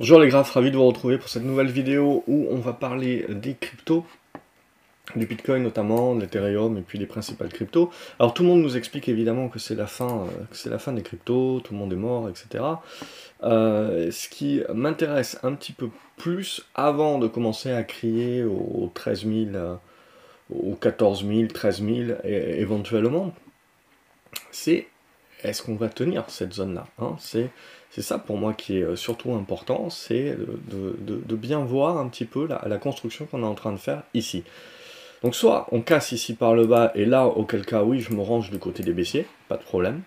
Bonjour les graphes, ravi de vous retrouver pour cette nouvelle vidéo où on va parler des cryptos, du Bitcoin notamment, de l'Ethereum et puis des principales cryptos. Alors tout le monde nous explique évidemment que c'est la fin, euh, que c'est la fin des cryptos, tout le monde est mort, etc. Euh, ce qui m'intéresse un petit peu plus avant de commencer à crier aux 13 000, euh, aux 14 000, 13 000 et, éventuellement, c'est est-ce qu'on va tenir cette zone-là hein? C'est ça pour moi qui est euh, surtout important, c'est de, bien voir un petit peu la, construction qu'on est en train de faire ici. Donc soit on casse ici par le bas, et là, auquel cas, oui, je me range du côté des baissiers, pas de problème.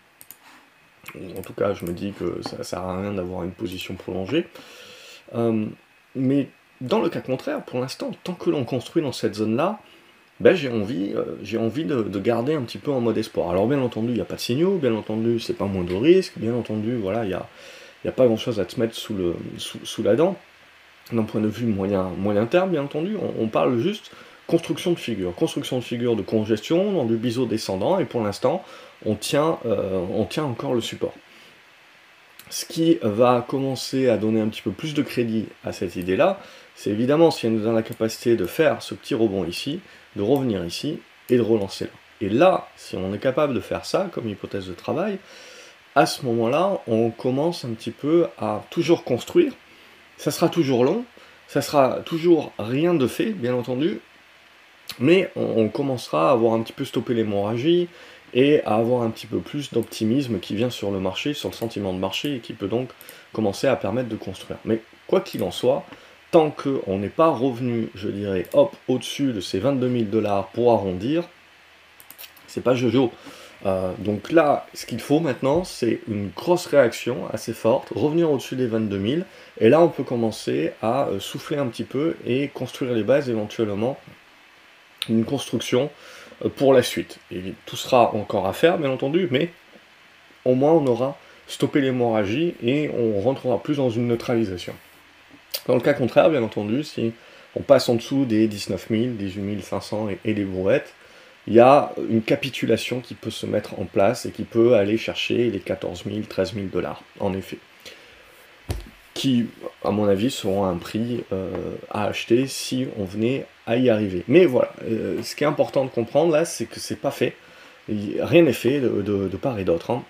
En tout cas, je me dis que ça ne sert à rien d'avoir une position prolongée. Euh, mais dans le cas contraire, pour l'instant, tant que l'on construit dans cette zone-là, ben, j'ai envie, euh, j'ai envie de, garder un petit peu en mode espoir. Alors bien entendu, il n'y a pas de signaux, bien entendu, c'est pas moins de risque, bien entendu, voilà, il n'y a, a pas grand-chose à se mettre sous, la dent. D'un point de vue moyen, moyen terme, bien entendu, on, parle juste construction de figure. Construction de figure de congestion dans du biseau descendant, et pour l'instant, on, tient, euh, on tient encore le support. Ce qui va commencer à donner un petit peu plus de crédit à cette idée-là, c'est évidemment si elle nous donne la capacité de faire ce petit rebond ici, de revenir ici et de relancer là. Et là, si on est capable de faire ça comme hypothèse de travail, à ce moment-là, on commence un petit peu à toujours construire. Ça sera toujours long, ça sera toujours rien de fait, bien entendu, mais on, commencera à avoir un petit peu stoppé l'hémorragie et à avoir un petit peu plus d'optimisme qui vient sur le marché, sur le sentiment de marché, et qui peut donc commencer à permettre de construire. Mais quoi qu'il en soit, tant qu'on n'est pas revenu, je dirais, hop, au-dessus de ces 22 000 dollars pour arrondir, c'est pas Jojo. Euh, donc là, ce qu'il faut maintenant, c'est une grosse réaction assez forte, revenir au-dessus des 22 000, et là on peut commencer à euh, souffler un petit peu et construire les bases éventuellement, une construction euh, pour la suite. Et tout sera encore à faire, bien entendu, mais au moins on aura stoppé l'hémorragie et on rentrera plus dans une neutralisation. Dans le cas contraire, bien entendu, si on passe en dessous des 19 000, 18 500 et, des brouettes, il y a une capitulation qui peut se mettre en place et qui peut aller chercher les 14 000, 13 000 dollars, en effet. Qui, à mon avis, seront un prix euh, à acheter si on venait à y arriver. Mais voilà, euh, ce qui est important de comprendre là, c'est que c'est pas fait. Rien n'est fait de, part et d'autre. Hein.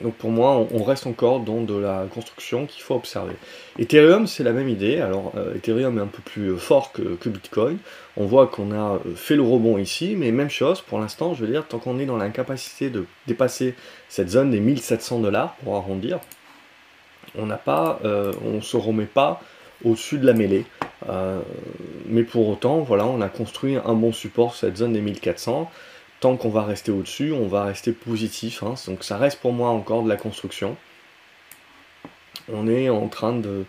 Donc pour moi, on reste encore dans de la construction qu'il faut observer. Ethereum, c'est la même idée. Alors euh, Ethereum est un peu plus euh, fort que, Bitcoin. On voit qu'on a euh, fait le rebond ici, mais même chose, pour l'instant, je veux dire, tant qu'on est dans l'incapacité de dépasser cette zone des 1700 dollars, pour arrondir, on n'a se remet pas au-dessus de la mêlée. mais pour autant, voilà, on a construit un bon support, cette zone des 1400 tant qu'on va rester au-dessus, on va rester positif. Hein. donc ça reste pour moi encore de la construction. On est en train de,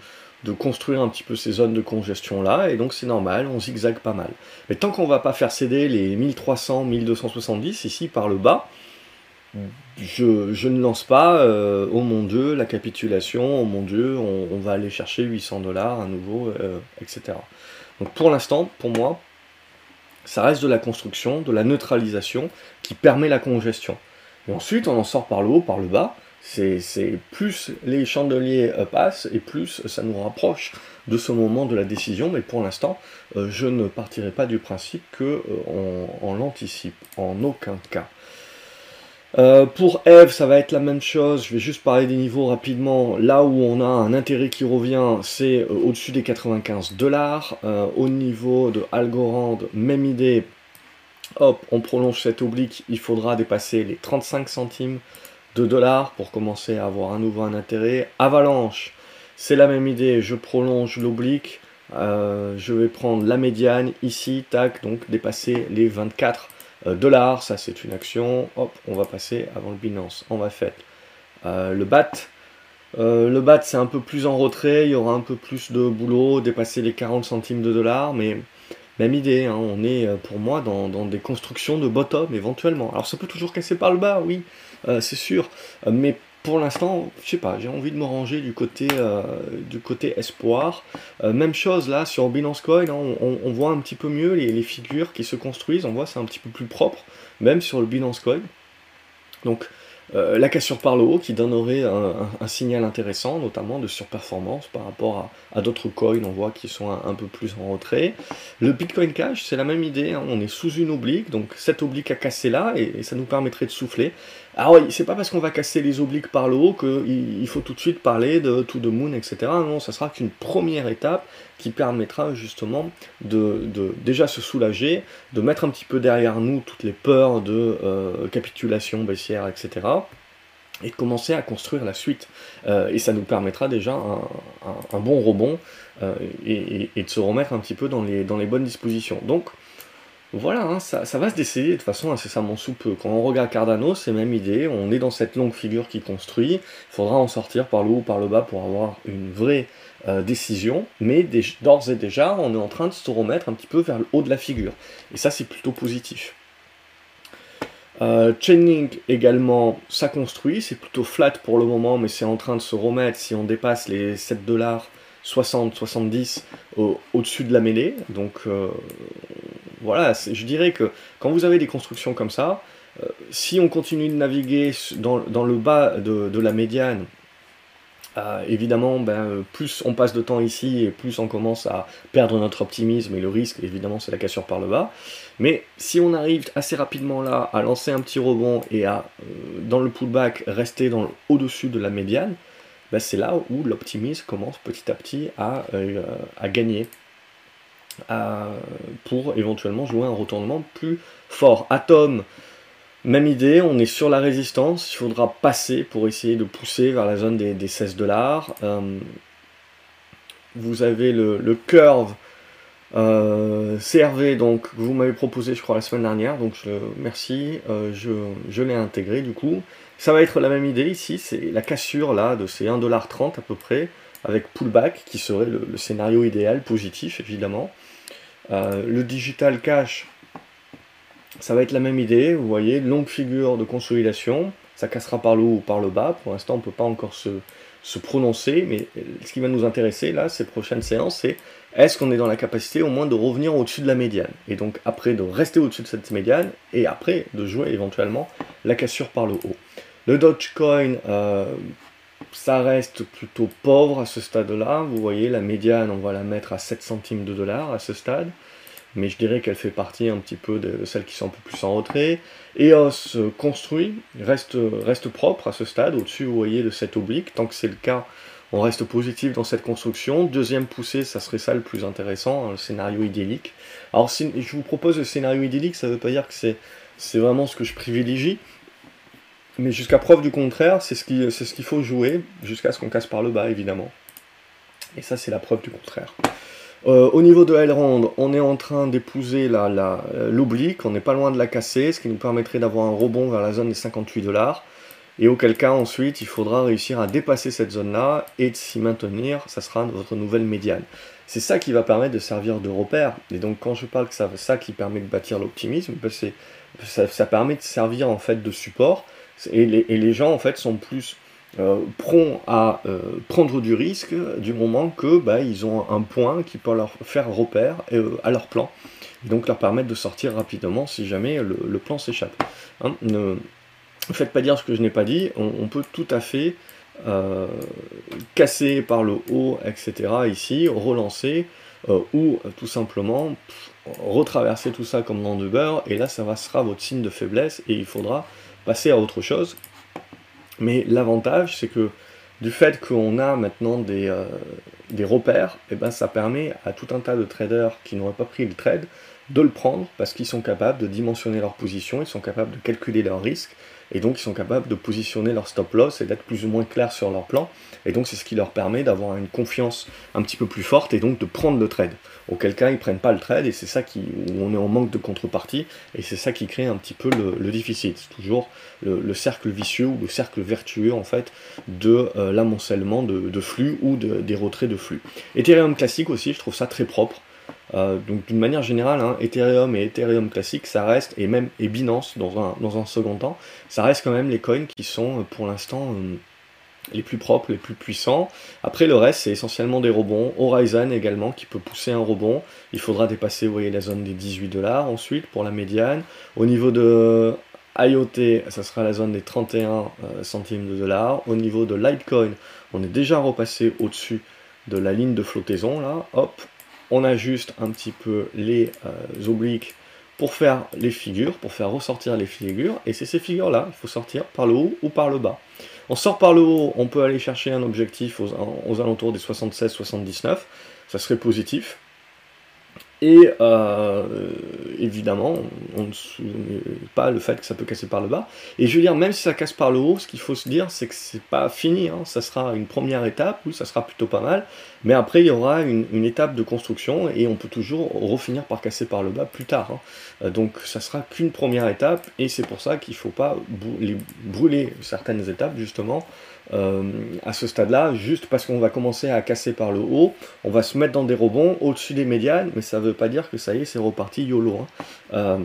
construire un petit peu ces zones de congestion là, et donc c'est normal, on zigzague pas mal. Mais tant qu'on va pas faire céder les 1300, 1270 ici par le bas, je, ne lance pas, euh, oh mon dieu, la capitulation, oh mon dieu, on, va aller chercher 800 dollars à nouveau, euh, etc. Donc pour l'instant, pour moi, ça reste de la construction, de la neutralisation qui permet la congestion. Et ensuite, on en sort par le haut, par le bas. C'est plus les chandeliers euh, passent et plus ça nous rapproche de ce moment de la décision. Mais pour l'instant, euh, je ne partirai pas du principe qu'on euh, l'anticipe en aucun cas. Euh, pour Eve, ça va être la même chose. Je vais juste parler des niveaux rapidement. Là où on a un intérêt qui revient, c'est euh, au-dessus des 95 dollars. Euh, au niveau de Algorand, même idée. Hop, on prolonge cette oblique. Il faudra dépasser les 35 centimes de dollars pour commencer à avoir à nouveau un intérêt. Avalanche, c'est la même idée. Je prolonge l'oblique. je vais prendre la médiane ici, tac, donc dépasser les 24 euh, dollars, ça c'est une action. Hop, on va passer avant le Binance. On va faire euh, le BAT. Euh, le BAT c'est un peu plus en retrait, il y aura un peu plus de boulot, dépasser les 40 centimes de dollars, mais même idée, hein, on est pour moi dans, des constructions de bottom éventuellement. Alors ça peut toujours casser par le bas, oui, c'est sûr, mais pour l'instant, je sais pas, j'ai envie de me ranger du côté, euh, du côté espoir. Euh, même chose là sur Binance Coin, hein, on, voit un petit peu mieux les, figures qui se construisent, on voit c'est un petit peu plus propre, même sur le Binance Coin. Donc euh, la cassure par le haut qui donnerait un, signal intéressant, notamment de surperformance par rapport à, d'autres coins, on voit qui sont un, peu plus en retrait. Le Bitcoin Cash, c'est la même idée, hein. on est sous une oblique, donc cette oblique a cassé là, et, ça nous permettrait de souffler. Alors oui, c'est pas parce qu'on va casser les obliques par le haut qu'il il faut tout de suite parler de to the moon, etc. Non, ça sera qu'une première étape qui permettra justement de, déjà se soulager, de mettre un petit peu derrière nous toutes les peurs de euh, capitulation baissière, etc. Et de commencer à construire la suite. Euh, et ça nous permettra déjà un, bon rebond euh, et, de se remettre un petit peu dans les, dans les bonnes dispositions. Donc, voilà, hein, ça, va se décider de toute façon incessamment sous peu. Quand on regarde Cardano, c'est même idée, on est dans cette longue figure qui construit, il faudra en sortir par le haut ou par le bas pour avoir une vraie euh, décision, mais d'ores et déjà, on est en train de se remettre un petit peu vers le haut de la figure. Et ça, c'est plutôt positif. Euh, Chainlink également, ça construit, c'est plutôt flat pour le moment, mais c'est en train de se remettre si on dépasse les 7 dollars 60, 70 au-dessus de la mêlée. Donc euh, voilà, je dirais que quand vous avez des constructions comme ça, euh, si on continue de naviguer dans, le bas de, la médiane, euh, évidemment, ben, plus on passe de temps ici et plus on commence à perdre notre optimisme et le risque, évidemment, c'est la cassure par le bas. Mais si on arrive assez rapidement là à lancer un petit rebond et à, dans le pullback, rester au-dessus de la médiane, ben, c'est là où l'optimisme commence petit à petit à gagner pour éventuellement jouer un retournement plus fort. Atom, même idée, on est sur la résistance, il faudra passer pour essayer de pousser vers la zone des, 16 dollars. Euh, vous avez le, curve euh, CRV donc vous m'avez proposé je crois la semaine dernière donc merci euh, je, l'ai intégré du coup ça va être la même idée ici c'est la cassure là de ces 1,30$ à peu près avec pullback qui serait le scénario idéal positif évidemment euh, le digital cash, ça va être la même idée, vous voyez, longue figure de consolidation, ça cassera par le haut ou par le bas, pour l'instant on ne peut pas encore se, prononcer, mais ce qui va nous intéresser là, ces prochaines séances, c'est est-ce qu'on est dans la capacité au moins de revenir au-dessus de la médiane, et donc après de rester au-dessus de cette médiane, et après de jouer éventuellement la cassure par le haut. Le Dogecoin, euh, ça reste plutôt pauvre à ce stade-là. Vous voyez, la médiane, on va la mettre à 7 centimes de dollars à ce stade. Mais je dirais qu'elle fait partie un petit peu de celles qui sont un peu plus en retrait. EOS construit, reste, propre à ce stade. Au-dessus, vous voyez, de cette oblique. Tant que c'est le cas, on reste positif dans cette construction. Deuxième poussée, ça serait ça le plus intéressant, le scénario idyllique. Alors, je vous propose le scénario idyllique, ça ne veut pas dire que c'est vraiment ce que je privilégie. Mais jusqu'à preuve du contraire, c'est ce qu'il ce faut jouer, jusqu'à ce qu'on casse par le bas, évidemment. Et ça, c'est la preuve du contraire. Euh, au niveau de Elrond, on est en train d'épouser l'oblique, on n'est pas loin de la casser, ce qui nous permettrait d'avoir un rebond vers la zone des 58 dollars. Et auquel cas, ensuite, il faudra réussir à dépasser cette zone-là et de s'y maintenir, ça sera votre nouvelle médiane. C'est ça qui va permettre de servir de repère. Et donc, quand je parle que c'est ça qui permet de bâtir l'optimisme, ben, ça permet de servir en fait de support et les, gens, en fait, sont plus euh, à euh, prendre du risque du moment que bah, ils ont un point qui peut leur faire repère euh, à leur plan. Et donc leur permettre de sortir rapidement si jamais le, plan s'échappe. Hein, ne faites pas dire ce que je n'ai pas dit, on, peut tout à fait casser par le haut, etc. ici, relancer, ou tout simplement retraverser tout ça comme dans du beurre, et là ça sera votre signe de faiblesse, et il faudra passer à autre chose. Mais l'avantage, c'est que du fait qu'on a maintenant des, euh, repères, eh ben, ça permet à tout un tas de traders qui n'auraient pas pris le trade de le prendre parce qu'ils sont capables de dimensionner leur position, ils sont capables de calculer leurs risques, et donc ils sont capables de positionner leur stop loss et d'être plus ou moins clairs sur leur plan. Et donc c'est ce qui leur permet d'avoir une confiance un petit peu plus forte et donc de prendre le trade. Auquel cas ils prennent pas le trade et c'est ça qui, où on est en manque de contrepartie et c'est ça qui crée un petit peu le, déficit. C'est toujours le, cercle vicieux ou le cercle vertueux en fait de euh, l'amoncellement de, flux ou des retraits de flux. Ethereum classique aussi, je trouve ça très propre. Euh, donc d'une manière générale, hein, Ethereum et Ethereum classique, ça reste, et même et Binance dans un, dans un second temps, ça reste quand même les coins qui sont euh, pour l'instant euh, les plus propres, les plus puissants. Après le reste, c'est essentiellement des rebonds. Horizon également qui peut pousser un rebond. Il faudra dépasser, vous voyez, la zone des 18 dollars ensuite pour la médiane. Au niveau de IoT, ça sera la zone des 31 euh, centimes de dollars. Au niveau de Litecoin, on est déjà repassé au-dessus de la ligne de flottaison, là. Hop, on ajuste un petit peu les euh, obliques pour faire les figures, pour faire ressortir les figures. Et c'est ces figures-là, il faut sortir par le haut ou par le bas. On sort par le haut, on peut aller chercher un objectif aux, aux alentours des 76-79. Ça serait positif. Et euh, évidemment, on ne soumet pas le fait que ça peut casser par le bas. Et je veux dire, même si ça casse par le haut, ce qu'il faut se dire, c'est que c'est pas fini. Hein. Ça sera une première étape, où ça sera plutôt pas mal. Mais après, il y aura une, étape de construction et on peut toujours refinir par casser par le bas plus tard. Hein. Euh, donc, ça sera qu'une première étape et c'est pour ça qu'il ne faut pas brûler certaines étapes, justement, euh, à ce stade-là, juste parce qu'on va commencer à casser par le haut, on va se mettre dans des rebonds au-dessus des médianes, mais ça ne veut pas dire que ça y est, c'est reparti YOLO. Hein. Euh,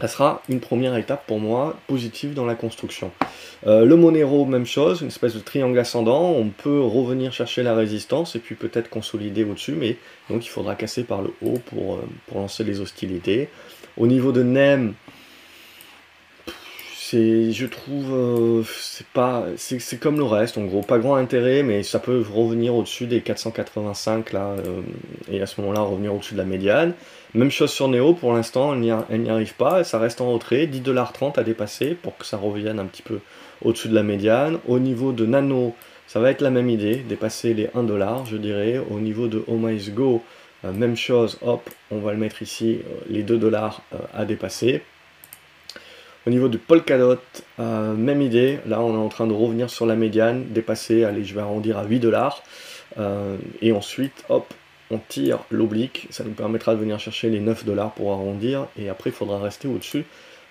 ça sera une première étape pour moi positive dans la construction. Euh, le Monero, même chose, une espèce de triangle ascendant, on peut revenir chercher la résistance et puis peut-être consolider au-dessus, mais donc il faudra casser par le haut pour, pour lancer les hostilités. Au niveau de NEM, je trouve, euh, c'est pas, c'est comme le reste, en gros, pas grand intérêt, mais ça peut revenir au-dessus des 485 là, euh, et à ce moment-là revenir au-dessus de la médiane. Même chose sur Neo, pour l'instant, elle n'y arrive pas, ça reste en retrait, 10,30$ à dépasser pour que ça revienne un petit peu au-dessus de la médiane. Au niveau de Nano, ça va être la même idée, dépasser les 1$, je dirais. Au niveau de Oh Go, euh, même chose, hop, on va le mettre ici, les 2$ à dépasser. Au niveau du Polkadot, euh, même idée. Là, on est en train de revenir sur la médiane, dépasser, allez, je vais arrondir à 8 dollars. Euh, et ensuite, hop, on tire l'oblique. Ça nous permettra de venir chercher les 9 dollars pour arrondir. Et après, il faudra rester au-dessus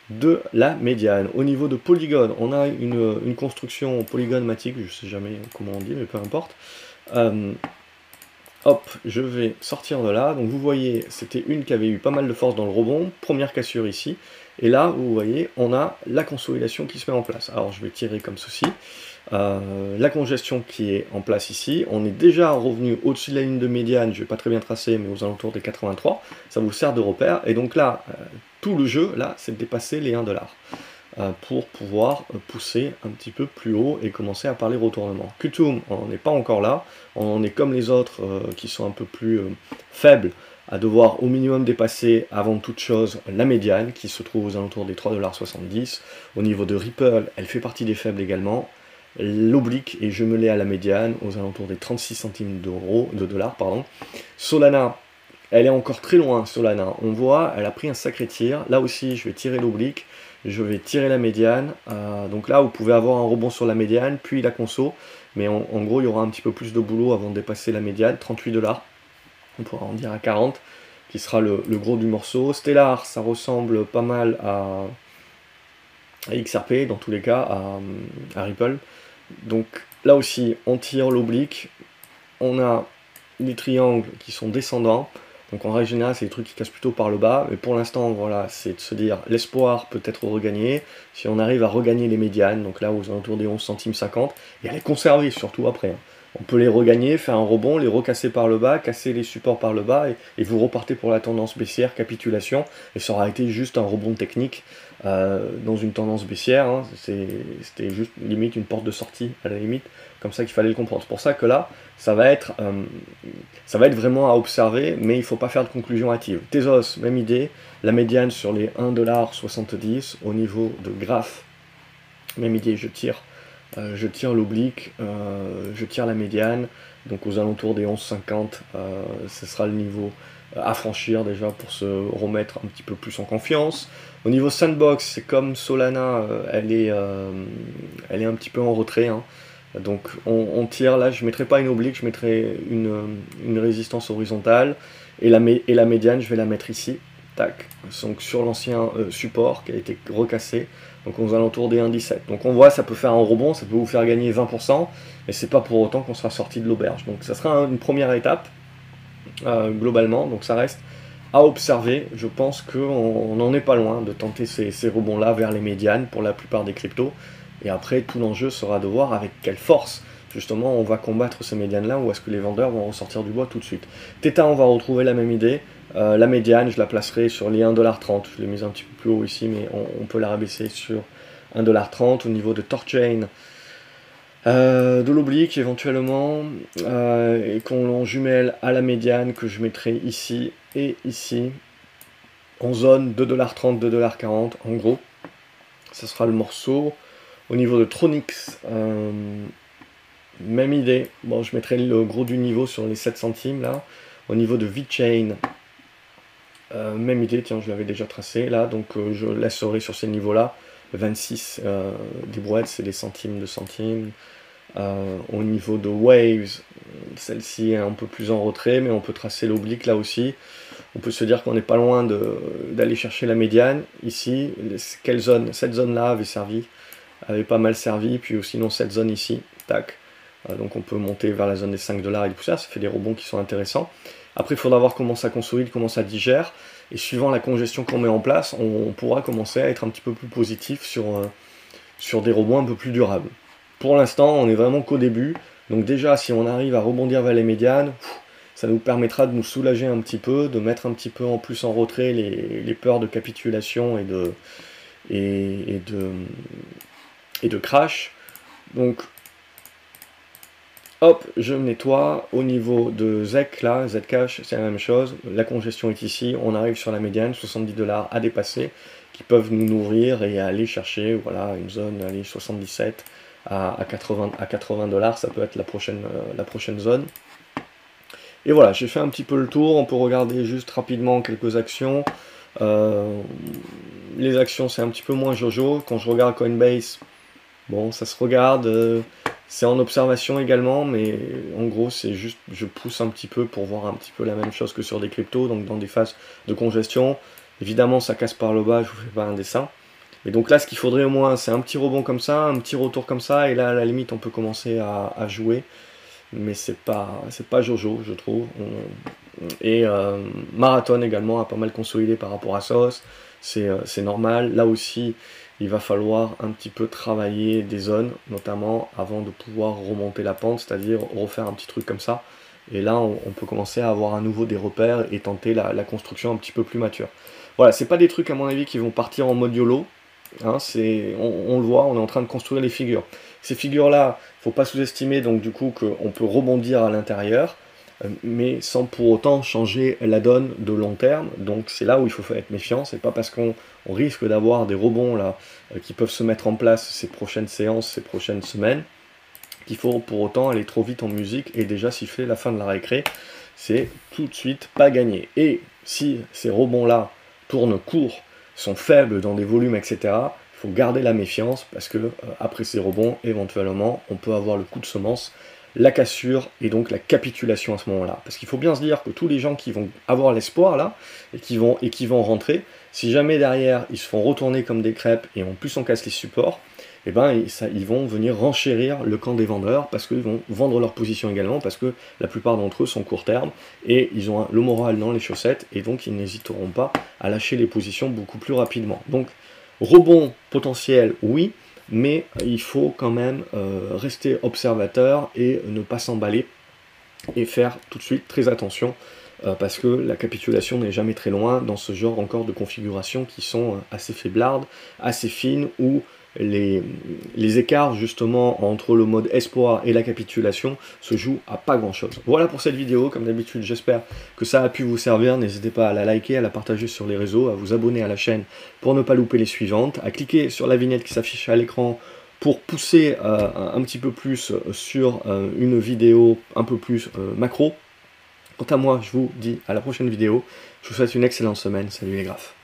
de la médiane. Au niveau de polygone, on a une, construction polygonmatique, je ne sais jamais comment on dit, mais peu importe. Euh, hop, je vais sortir de là. Donc vous voyez, c'était une qui avait eu pas mal de force dans le rebond. Première cassure ici. Et là, vous voyez, on a la consolidation qui se met en place. Alors je vais tirer comme ceci. Euh, la congestion qui est en place ici, on est déjà revenu au-dessus de la ligne de médiane, je ne vais pas très bien tracer, mais aux alentours des 83, ça vous sert de repère, et donc là, euh, tout le jeu, là, c'est de dépasser les 1 dollar euh, pour pouvoir pousser un petit peu plus haut et commencer à parler retournement. Qtum, on n'est pas encore là, on est comme les autres qui sont un peu plus faibles, à devoir au minimum dépasser avant toute chose la médiane qui se trouve aux alentours des 3,70$. Au niveau de Ripple, elle fait partie des faibles également. L'oblique est jumelée à la médiane aux alentours des 36 centimes d'euros, de dollars. Pardon. Solana, elle est encore très loin, Solana. On voit, elle a pris un sacré tir. Là aussi, je vais tirer l'oblique, je vais tirer la médiane. Euh, donc là, vous pouvez avoir un rebond sur la médiane, puis la conso. Mais en, gros, il y aura un petit peu plus de boulot avant de dépasser la médiane, 38 dollars on pourra en dire à 40, qui sera le, gros du morceau. Stellar, ça ressemble pas mal à, XRP, dans tous les cas, à, Ripple. Donc là aussi, on tire l'oblique, on a des triangles qui sont descendants, donc en règle générale, c'est des trucs qui cassent plutôt par le bas, mais pour l'instant, voilà, c'est de se dire, l'espoir peut être regagné, si on arrive à regagner les médianes, donc là aux alentours des 11 centimes 50, et à les conserver surtout après. Hein on peut les regagner, faire un rebond, les recasser par le bas, casser les supports par le bas, et, vous repartez pour la tendance baissière, capitulation, et ça aura été juste un rebond technique euh, dans une tendance baissière, hein. c'était juste limite une porte de sortie, à la limite, comme ça qu'il fallait le comprendre. C'est pour ça que là, ça va être, euh, vraiment à observer, mais il ne faut pas faire de conclusion hâtive. Tezos, même idée, la médiane sur les 1,70$ au niveau de graphe, même idée, je tire je tire l'oblique, euh, je tire la médiane, donc aux alentours des 11,50, euh, ce sera le niveau à franchir déjà pour se remettre un petit peu plus en confiance. Au niveau sandbox, c'est comme Solana, elle, est, elle est un petit peu en retrait. Hein. Donc on, tire là, je ne mettrai pas une oblique, je mettrai une, résistance horizontale. Et la, et la médiane, je vais la mettre ici. Tac. Donc sur l'ancien support qui a été recassé donc aux alentours des 1,17. Donc on voit, ça peut faire un rebond, ça peut vous faire gagner 20%, mais c'est pas pour autant qu'on sera sorti de l'auberge. Donc ça sera une première étape, euh, globalement, donc ça reste à observer. Je pense qu'on n'en est pas loin de tenter ces, ces rebonds-là vers les médianes pour la plupart des cryptos. Et après, tout l'enjeu sera de voir avec quelle force justement on va combattre ces médianes là ou est-ce que les vendeurs vont ressortir du bois tout de suite. Theta on va retrouver la même idée, la médiane, je la placerai sur les 1,30$. Je l'ai mise un petit peu plus haut ici, mais on, peut la rabaisser sur 1,30$ au niveau de Torchain. Euh, de l'oblique éventuellement, et qu'on jumelle à la médiane que je mettrai ici et ici, en zone 2,30$, 2,40$ en gros. Ça sera le morceau. Au niveau de Tronix, euh, même idée. Bon, je mettrai le gros du niveau sur les 7 centimes là. Au niveau de V-Chain, euh, même idée, tiens, je l'avais déjà tracé là, donc euh, je laisserai sur ces niveaux-là. 26 des brouettes, c'est des centimes de centimes. au niveau de Waves, celle-ci est un peu plus en retrait, mais on peut tracer l'oblique là aussi. On peut se dire qu'on n'est pas loin d'aller chercher la médiane. Ici, quelle zone? Cette zone-là avait servi avait pas mal servi, puis sinon cette zone ici, tac. Euh, donc on peut monter vers la zone des 5 dollars et tout ça, ça fait des rebonds qui sont intéressants. Après, il faudra voir comment ça consolide, comment ça digère, et suivant la congestion qu'on met en place, on, pourra commencer à être un petit peu plus positif sur, euh, sur des rebonds un peu plus durables. Pour l'instant, on est vraiment qu'au début, donc déjà, si on arrive à rebondir vers les médianes, ça nous permettra de nous soulager un petit peu, de mettre un petit peu en plus en retrait les, peurs de capitulation et de, et de, et de crash. Donc, hop, je nettoie. Au niveau de ZEC, là, Zcash, c'est la même chose. La congestion est ici. On arrive sur la médiane, 70 dollars à dépasser, qui peuvent nous nourrir et aller chercher, voilà, une zone, allez, 77 à, 80 à 80 dollars. Ça peut être la prochaine, euh, la prochaine zone. Et voilà, j'ai fait un petit peu le tour. On peut regarder juste rapidement quelques actions. Euh, les actions, c'est un petit peu moins jojo. Quand je regarde Coinbase, Bon, ça se regarde, euh, c'est en observation également, mais en gros, c'est juste, je pousse un petit peu pour voir un petit peu la même chose que sur des cryptos, donc dans des phases de congestion. Évidemment, ça casse par le bas, je vous fais pas un dessin. Mais donc là, ce qu'il faudrait au moins, c'est un petit rebond comme ça, un petit retour comme ça, et là, à la limite, on peut commencer à, jouer. Mais c'est pas, pas Jojo, je trouve. et euh, Marathon également a pas mal consolidé par rapport à Sauce. Euh, c'est normal. Là aussi, il va falloir un petit peu travailler des zones, notamment avant de pouvoir remonter la pente, c'est-à-dire refaire un petit truc comme ça. Et là, on, peut commencer à avoir à nouveau des repères et tenter la, construction un petit peu plus mature. Voilà, c'est pas des trucs à mon avis qui vont partir en mode YOLO. Hein, on, le voit, on est en train de construire les figures. Ces figures-là, faut pas sous-estimer donc du coup qu'on peut rebondir à l'intérieur. Euh, mais sans pour autant changer la donne de long terme. Donc c'est là où il faut être méfiant. C'est pas parce qu'on risque d'avoir des rebonds là euh, qui peuvent se mettre en place ces prochaines séances, ces prochaines semaines, qu'il faut pour autant aller trop vite en musique et déjà siffler la fin de la récré. C'est tout de suite pas gagné. Et si ces rebonds là tournent court, sont faibles dans des volumes, etc., il faut garder la méfiance parce que euh, après ces rebonds, éventuellement, on peut avoir le coup de semence la cassure et donc la capitulation à ce moment-là. Parce qu'il faut bien se dire que tous les gens qui vont avoir l'espoir là, et qui, vont, et qui vont rentrer, si jamais derrière ils se font retourner comme des crêpes et en plus on casse les supports, eh ben, ils vont venir renchérir le camp des vendeurs parce qu'ils vont vendre leur position également parce que la plupart d'entre eux sont court terme et ils ont le moral dans les chaussettes et donc ils n'hésiteront pas à lâcher les positions beaucoup plus rapidement. Donc rebond potentiel, oui, mais il faut quand même euh, rester observateur et ne pas s'emballer et faire tout de suite très attention euh, parce que la capitulation n'est jamais très loin dans ce genre encore de configurations qui sont euh, assez faiblardes, assez fines, les, écarts justement entre le mode espoir et la capitulation se jouent à pas grand chose. Voilà pour cette vidéo, comme d'habitude j'espère que ça a pu vous servir, n'hésitez pas à la liker, à la partager sur les réseaux, à vous abonner à la chaîne pour ne pas louper les suivantes, à cliquer sur la vignette qui s'affiche à l'écran pour pousser euh, un petit peu plus sur euh, une vidéo un peu plus euh, macro. Quant à moi, je vous dis à la prochaine vidéo. Je vous souhaite une excellente semaine. Salut les graphes.